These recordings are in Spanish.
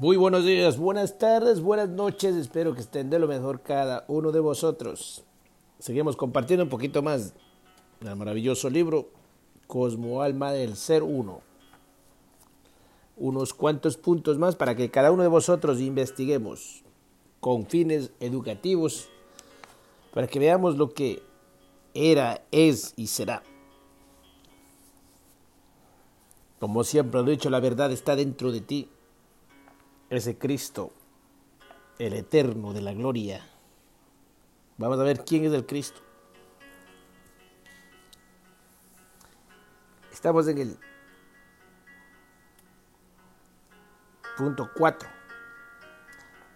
Muy buenos días, buenas tardes, buenas noches. Espero que estén de lo mejor cada uno de vosotros. Seguimos compartiendo un poquito más del maravilloso libro Cosmo Alma del Ser Uno. Unos cuantos puntos más para que cada uno de vosotros investiguemos con fines educativos para que veamos lo que era, es y será. Como siempre lo he dicho, la verdad está dentro de ti ese Cristo, el eterno de la gloria. Vamos a ver quién es el Cristo. Estamos en el punto 4.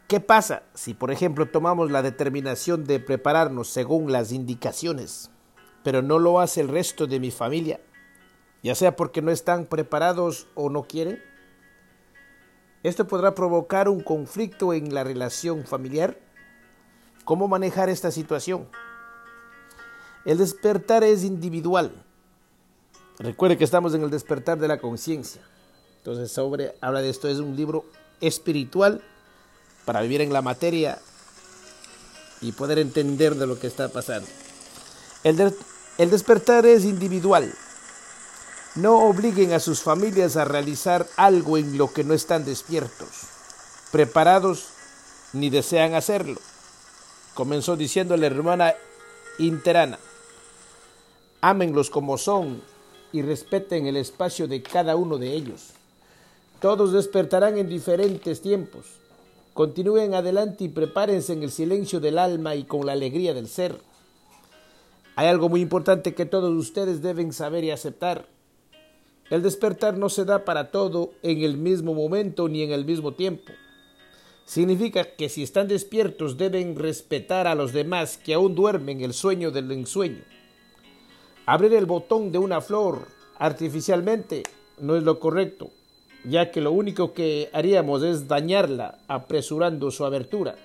¿Qué pasa si, por ejemplo, tomamos la determinación de prepararnos según las indicaciones, pero no lo hace el resto de mi familia, ya sea porque no están preparados o no quieren? Esto podrá provocar un conflicto en la relación familiar. ¿Cómo manejar esta situación? El despertar es individual. Recuerde que estamos en el despertar de la conciencia. Entonces, sobre habla de esto es un libro espiritual para vivir en la materia y poder entender de lo que está pasando. El, el despertar es individual. No obliguen a sus familias a realizar algo en lo que no están despiertos, preparados ni desean hacerlo. Comenzó diciendo la hermana interana, ámenlos como son y respeten el espacio de cada uno de ellos. Todos despertarán en diferentes tiempos. Continúen adelante y prepárense en el silencio del alma y con la alegría del ser. Hay algo muy importante que todos ustedes deben saber y aceptar. El despertar no se da para todo en el mismo momento ni en el mismo tiempo. Significa que si están despiertos deben respetar a los demás que aún duermen el sueño del ensueño. Abrir el botón de una flor artificialmente no es lo correcto, ya que lo único que haríamos es dañarla apresurando su abertura,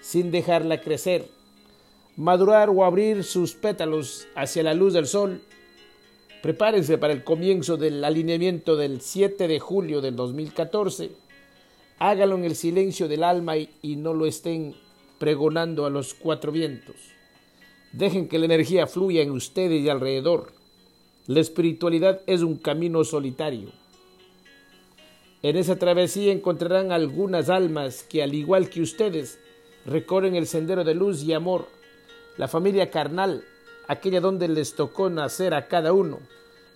sin dejarla crecer. Madurar o abrir sus pétalos hacia la luz del sol Prepárense para el comienzo del alineamiento del 7 de julio del 2014. Hágalo en el silencio del alma y, y no lo estén pregonando a los cuatro vientos. Dejen que la energía fluya en ustedes y alrededor. La espiritualidad es un camino solitario. En esa travesía encontrarán algunas almas que, al igual que ustedes, recorren el sendero de luz y amor. La familia carnal aquella donde les tocó nacer a cada uno,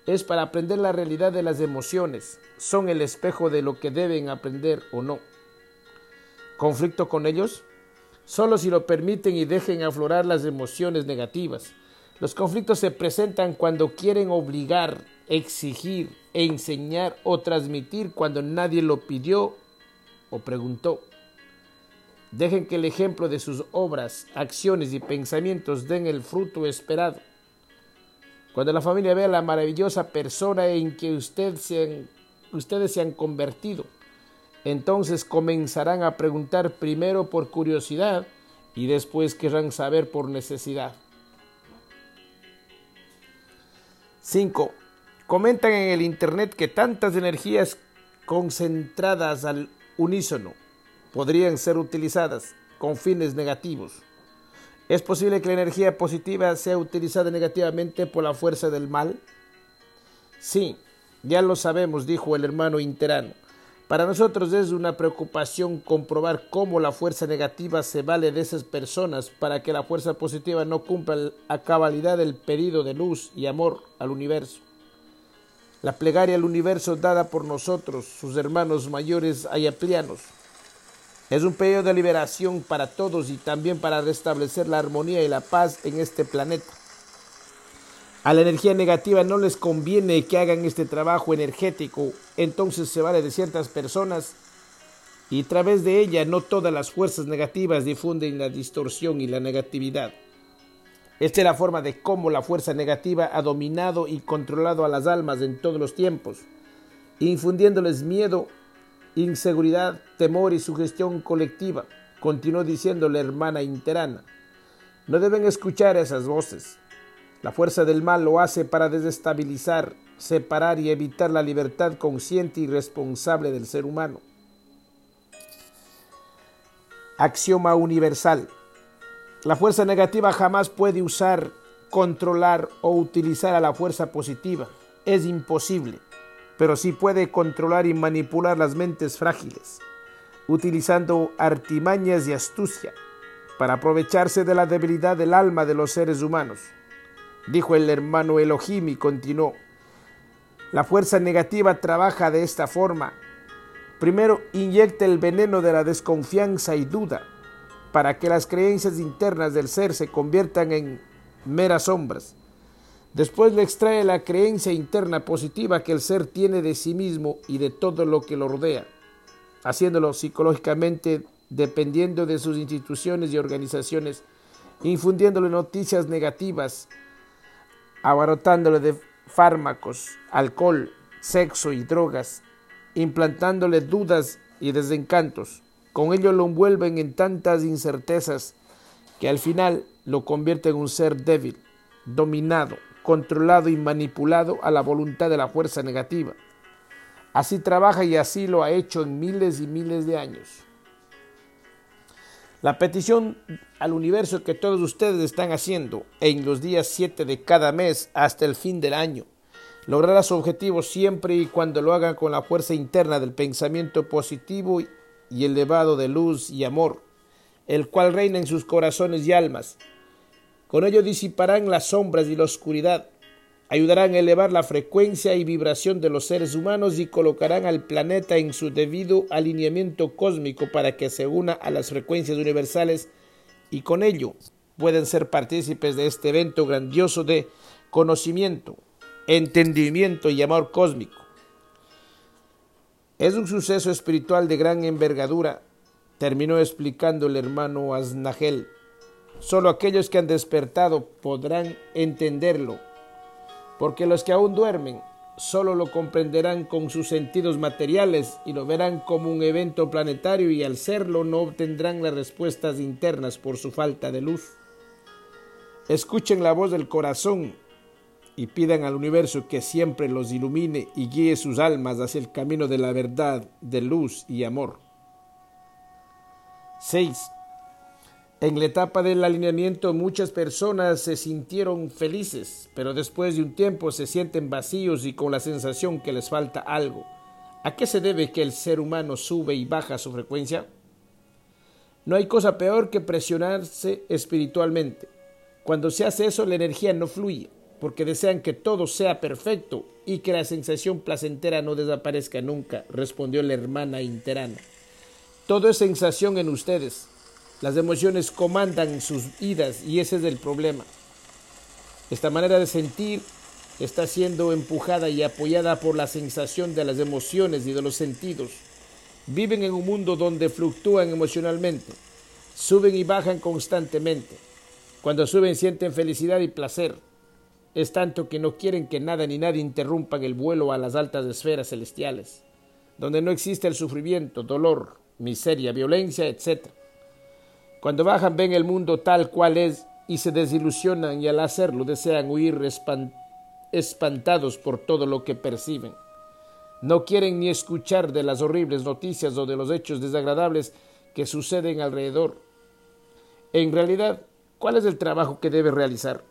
es para aprender la realidad de las emociones, son el espejo de lo que deben aprender o no. ¿Conflicto con ellos? Solo si lo permiten y dejen aflorar las emociones negativas. Los conflictos se presentan cuando quieren obligar, exigir, enseñar o transmitir cuando nadie lo pidió o preguntó. Dejen que el ejemplo de sus obras, acciones y pensamientos den el fruto esperado. Cuando la familia vea la maravillosa persona en que ustedes se han convertido, entonces comenzarán a preguntar primero por curiosidad y después querrán saber por necesidad. 5. Comentan en el Internet que tantas energías concentradas al unísono podrían ser utilizadas con fines negativos. ¿Es posible que la energía positiva sea utilizada negativamente por la fuerza del mal? Sí, ya lo sabemos, dijo el hermano interano. Para nosotros es una preocupación comprobar cómo la fuerza negativa se vale de esas personas para que la fuerza positiva no cumpla a cabalidad el pedido de luz y amor al universo. La plegaria al universo dada por nosotros, sus hermanos mayores ayaplianos, es un periodo de liberación para todos y también para restablecer la armonía y la paz en este planeta. A la energía negativa no les conviene que hagan este trabajo energético, entonces se vale de ciertas personas y a través de ella no todas las fuerzas negativas difunden la distorsión y la negatividad. Esta es la forma de cómo la fuerza negativa ha dominado y controlado a las almas en todos los tiempos, infundiéndoles miedo inseguridad, temor y sugestión colectiva, continuó diciendo la hermana interana. No deben escuchar esas voces. La fuerza del mal lo hace para desestabilizar, separar y evitar la libertad consciente y responsable del ser humano. Axioma universal. La fuerza negativa jamás puede usar, controlar o utilizar a la fuerza positiva. Es imposible, pero sí puede controlar y manipular las mentes frágiles, utilizando artimañas y astucia para aprovecharse de la debilidad del alma de los seres humanos. Dijo el hermano Elohim y continuó. La fuerza negativa trabaja de esta forma. Primero inyecta el veneno de la desconfianza y duda para que las creencias internas del ser se conviertan en meras sombras. Después le extrae la creencia interna positiva que el ser tiene de sí mismo y de todo lo que lo rodea, haciéndolo psicológicamente dependiendo de sus instituciones y organizaciones, infundiéndole noticias negativas, abarotándole de fármacos, alcohol, sexo y drogas, implantándole dudas y desencantos. Con ello lo envuelven en tantas incertezas que al final lo convierte en un ser débil, dominado, controlado y manipulado a la voluntad de la fuerza negativa. Así trabaja y así lo ha hecho en miles y miles de años. La petición al universo que todos ustedes están haciendo en los días 7 de cada mes hasta el fin del año logrará su objetivo siempre y cuando lo hagan con la fuerza interna del pensamiento positivo y elevado de luz y amor, el cual reina en sus corazones y almas. Con ello disiparán las sombras y la oscuridad, ayudarán a elevar la frecuencia y vibración de los seres humanos y colocarán al planeta en su debido alineamiento cósmico para que se una a las frecuencias universales y con ello pueden ser partícipes de este evento grandioso de conocimiento, entendimiento y amor cósmico. Es un suceso espiritual de gran envergadura, terminó explicando el hermano Asnagel. Solo aquellos que han despertado podrán entenderlo porque los que aún duermen solo lo comprenderán con sus sentidos materiales y lo verán como un evento planetario y al serlo no obtendrán las respuestas internas por su falta de luz. Escuchen la voz del corazón y pidan al universo que siempre los ilumine y guíe sus almas hacia el camino de la verdad, de luz y amor. 6. En la etapa del alineamiento muchas personas se sintieron felices, pero después de un tiempo se sienten vacíos y con la sensación que les falta algo. ¿A qué se debe que el ser humano sube y baja su frecuencia? No hay cosa peor que presionarse espiritualmente. Cuando se hace eso la energía no fluye, porque desean que todo sea perfecto y que la sensación placentera no desaparezca nunca, respondió la hermana interana. Todo es sensación en ustedes, las emociones comandan sus vidas y ese es el problema. Esta manera de sentir está siendo empujada y apoyada por la sensación de las emociones y de los sentidos. Viven en un mundo donde fluctúan emocionalmente, suben y bajan constantemente. Cuando suben sienten felicidad y placer. Es tanto que no quieren que nada ni nadie interrumpan el vuelo a las altas esferas celestiales, donde no existe el sufrimiento, dolor, miseria, violencia, etc. Cuando bajan ven el mundo tal cual es y se desilusionan y al hacerlo desean huir espantados por todo lo que perciben. No quieren ni escuchar de las horribles noticias o de los hechos desagradables que suceden alrededor. En realidad, ¿cuál es el trabajo que debe realizar?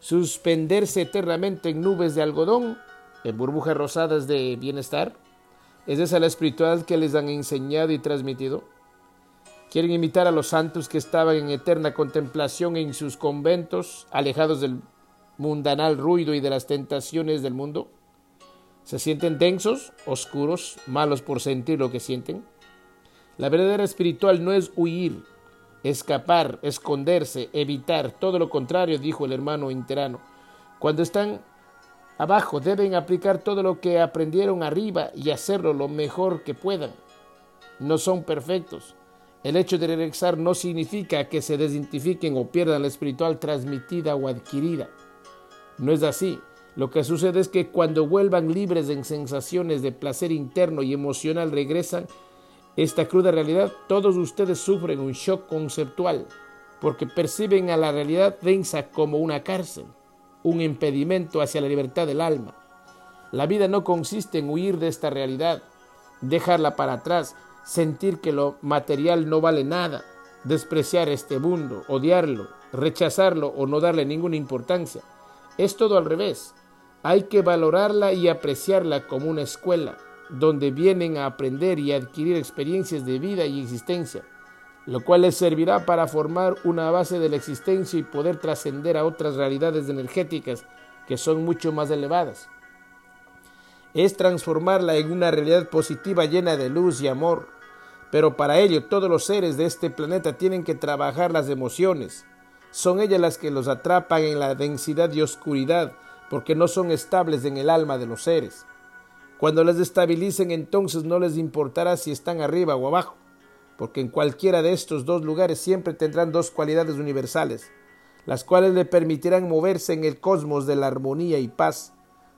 ¿Suspenderse eternamente en nubes de algodón, en burbujas rosadas de bienestar? ¿Es esa la espiritualidad que les han enseñado y transmitido? Quieren imitar a los santos que estaban en eterna contemplación en sus conventos, alejados del mundanal ruido y de las tentaciones del mundo. ¿Se sienten densos, oscuros, malos por sentir lo que sienten? La verdadera espiritual no es huir, escapar, esconderse, evitar, todo lo contrario, dijo el hermano interano. Cuando están abajo deben aplicar todo lo que aprendieron arriba y hacerlo lo mejor que puedan. No son perfectos, el hecho de regresar no significa que se desidentifiquen o pierdan la espiritual transmitida o adquirida. No es así. Lo que sucede es que cuando vuelvan libres en sensaciones de placer interno y emocional regresan esta cruda realidad, todos ustedes sufren un shock conceptual porque perciben a la realidad densa como una cárcel, un impedimento hacia la libertad del alma. La vida no consiste en huir de esta realidad, dejarla para atrás, sentir que lo material no vale nada, despreciar este mundo, odiarlo, rechazarlo o no darle ninguna importancia. Es todo al revés. Hay que valorarla y apreciarla como una escuela, donde vienen a aprender y adquirir experiencias de vida y existencia, lo cual les servirá para formar una base de la existencia y poder trascender a otras realidades energéticas que son mucho más elevadas. Es transformarla en una realidad positiva llena de luz y amor, pero para ello todos los seres de este planeta tienen que trabajar las emociones. Son ellas las que los atrapan en la densidad y oscuridad, porque no son estables en el alma de los seres. Cuando les destabilicen entonces no les importará si están arriba o abajo, porque en cualquiera de estos dos lugares siempre tendrán dos cualidades universales, las cuales le permitirán moverse en el cosmos de la armonía y paz.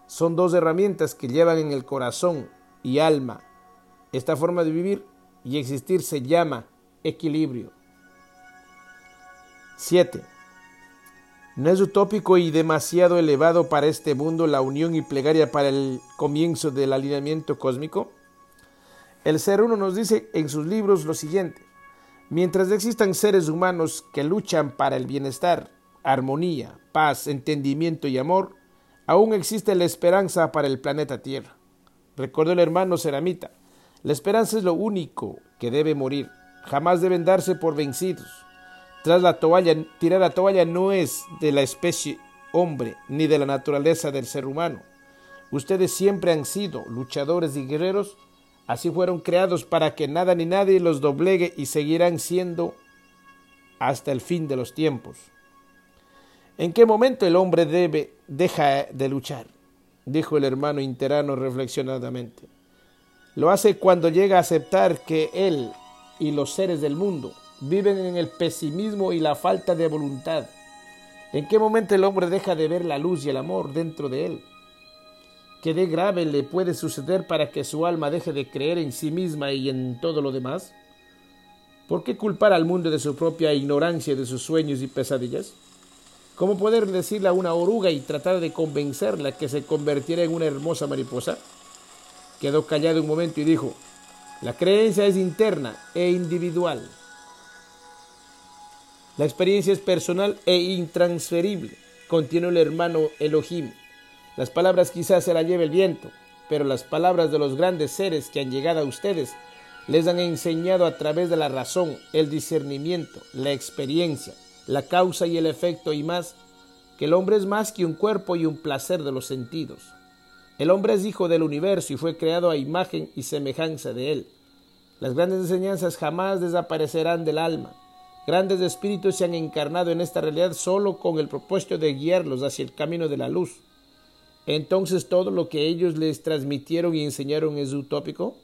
Son dos herramientas que llevan en el corazón y alma. Esta forma de vivir y existir se llama equilibrio. 7. ¿No es utópico y demasiado elevado para este mundo la unión y plegaria para el comienzo del alineamiento cósmico? El Ser Uno nos dice en sus libros lo siguiente. Mientras existan seres humanos que luchan para el bienestar, armonía, paz, entendimiento y amor, aún existe la esperanza para el planeta Tierra. Recordó el hermano Ceramita, la esperanza es lo único que debe morir. Jamás deben darse por vencidos. Tras la toalla, tirar la toalla no es de la especie hombre ni de la naturaleza del ser humano. Ustedes siempre han sido luchadores y guerreros, así fueron creados para que nada ni nadie los doblegue y seguirán siendo hasta el fin de los tiempos. ¿En qué momento el hombre debe deja de luchar? dijo el hermano interano reflexionadamente. Lo hace cuando llega a aceptar que él y los seres del mundo viven en el pesimismo y la falta de voluntad. ¿En qué momento el hombre deja de ver la luz y el amor dentro de él? ¿Qué de grave le puede suceder para que su alma deje de creer en sí misma y en todo lo demás? ¿Por qué culpar al mundo de su propia ignorancia de sus sueños y pesadillas? ¿Cómo poder decirle a una oruga y tratar de convencerla que se convirtiera en una hermosa mariposa? Quedó callado un momento y dijo, la creencia es interna e individual. La experiencia es personal e intransferible, contiene el hermano Elohim. Las palabras quizás se las lleve el viento, pero las palabras de los grandes seres que han llegado a ustedes les han enseñado a través de la razón, el discernimiento, la experiencia, la causa y el efecto y más, que el hombre es más que un cuerpo y un placer de los sentidos. El hombre es hijo del universo y fue creado a imagen y semejanza de él. Las grandes enseñanzas jamás desaparecerán del alma. Grandes espíritus se han encarnado en esta realidad solo con el propósito de guiarlos hacia el camino de la luz. Entonces todo lo que ellos les transmitieron y enseñaron es utópico.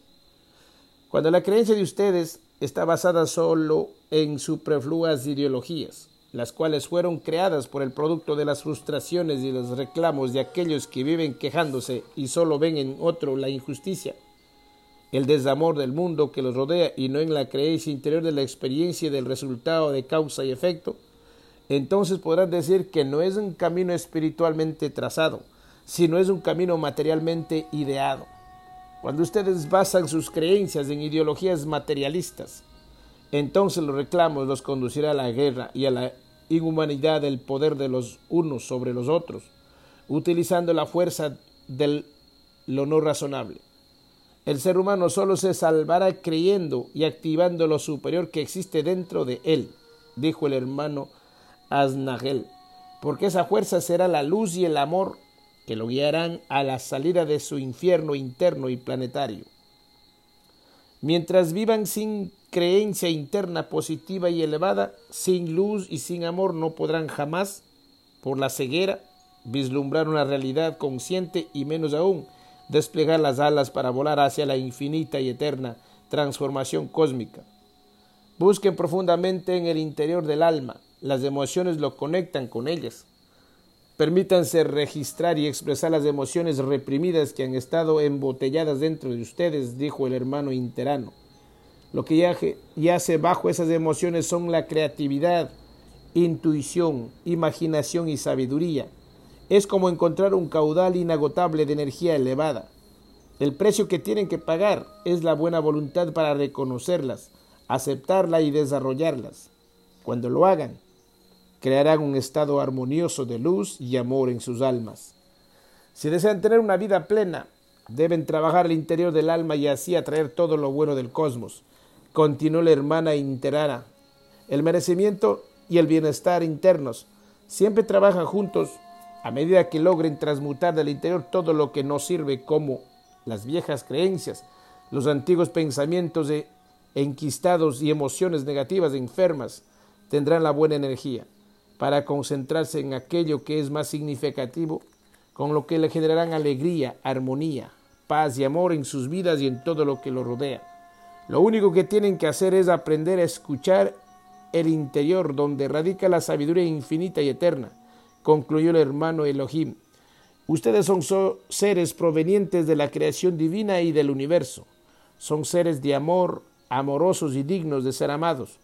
Cuando la creencia de ustedes está basada solo en superfluas ideologías, las cuales fueron creadas por el producto de las frustraciones y los reclamos de aquellos que viven quejándose y solo ven en otro la injusticia, el desamor del mundo que los rodea y no en la creencia interior de la experiencia del resultado de causa y efecto, entonces podrán decir que no es un camino espiritualmente trazado, sino es un camino materialmente ideado. Cuando ustedes basan sus creencias en ideologías materialistas, entonces los reclamos los conducirá a la guerra y a la inhumanidad del poder de los unos sobre los otros, utilizando la fuerza de lo no razonable. El ser humano solo se salvará creyendo y activando lo superior que existe dentro de él, dijo el hermano Aznagel, porque esa fuerza será la luz y el amor que lo guiarán a la salida de su infierno interno y planetario. Mientras vivan sin creencia interna positiva y elevada, sin luz y sin amor, no podrán jamás, por la ceguera, vislumbrar una realidad consciente y menos aún desplegar las alas para volar hacia la infinita y eterna transformación cósmica. Busquen profundamente en el interior del alma, las emociones lo conectan con ellas. Permítanse registrar y expresar las emociones reprimidas que han estado embotelladas dentro de ustedes, dijo el hermano interano. Lo que yace bajo esas emociones son la creatividad, intuición, imaginación y sabiduría es como encontrar un caudal inagotable de energía elevada. El precio que tienen que pagar es la buena voluntad para reconocerlas, aceptarlas y desarrollarlas. Cuando lo hagan, crearán un estado armonioso de luz y amor en sus almas. Si desean tener una vida plena, deben trabajar el interior del alma y así atraer todo lo bueno del cosmos. Continuó la hermana interana. El merecimiento y el bienestar internos siempre trabajan juntos a medida que logren transmutar del interior todo lo que no sirve como las viejas creencias, los antiguos pensamientos de enquistados y emociones negativas enfermas tendrán la buena energía para concentrarse en aquello que es más significativo, con lo que le generarán alegría, armonía, paz y amor en sus vidas y en todo lo que lo rodea. Lo único que tienen que hacer es aprender a escuchar el interior donde radica la sabiduría infinita y eterna, concluyó el hermano Elohim. Ustedes son seres provenientes de la creación divina y del universo. Son seres de amor, amorosos y dignos de ser amados.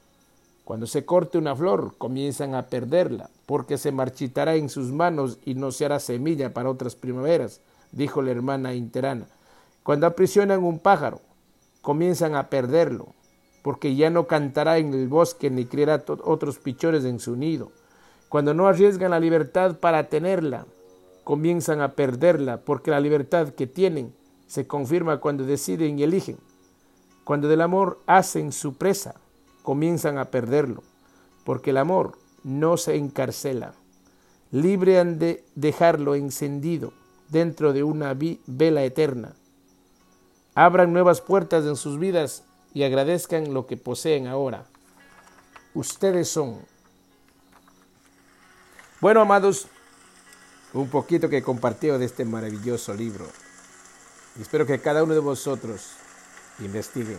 Cuando se corte una flor, comienzan a perderla, porque se marchitará en sus manos y no se hará semilla para otras primaveras, dijo la hermana interana. Cuando aprisionan un pájaro, comienzan a perderlo, porque ya no cantará en el bosque ni criará otros pichones en su nido. Cuando no arriesgan la libertad para tenerla, comienzan a perderla, porque la libertad que tienen se confirma cuando deciden y eligen. Cuando del amor hacen su presa, comienzan a perderlo, porque el amor no se encarcela. Libre han de dejarlo encendido dentro de una vela eterna. Abran nuevas puertas en sus vidas y agradezcan lo que poseen ahora. Ustedes son. Bueno, amados, un poquito que he compartido de este maravilloso libro. Y espero que cada uno de vosotros investiguen.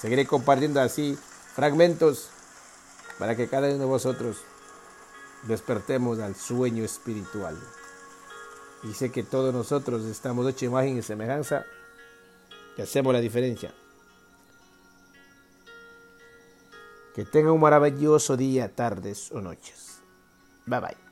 Seguiré compartiendo así fragmentos para que cada uno de vosotros despertemos al sueño espiritual. Y sé que todos nosotros estamos hecho imagen y semejanza y hacemos la diferencia. Que tengan un maravilloso día, tardes o noches. Bye bye.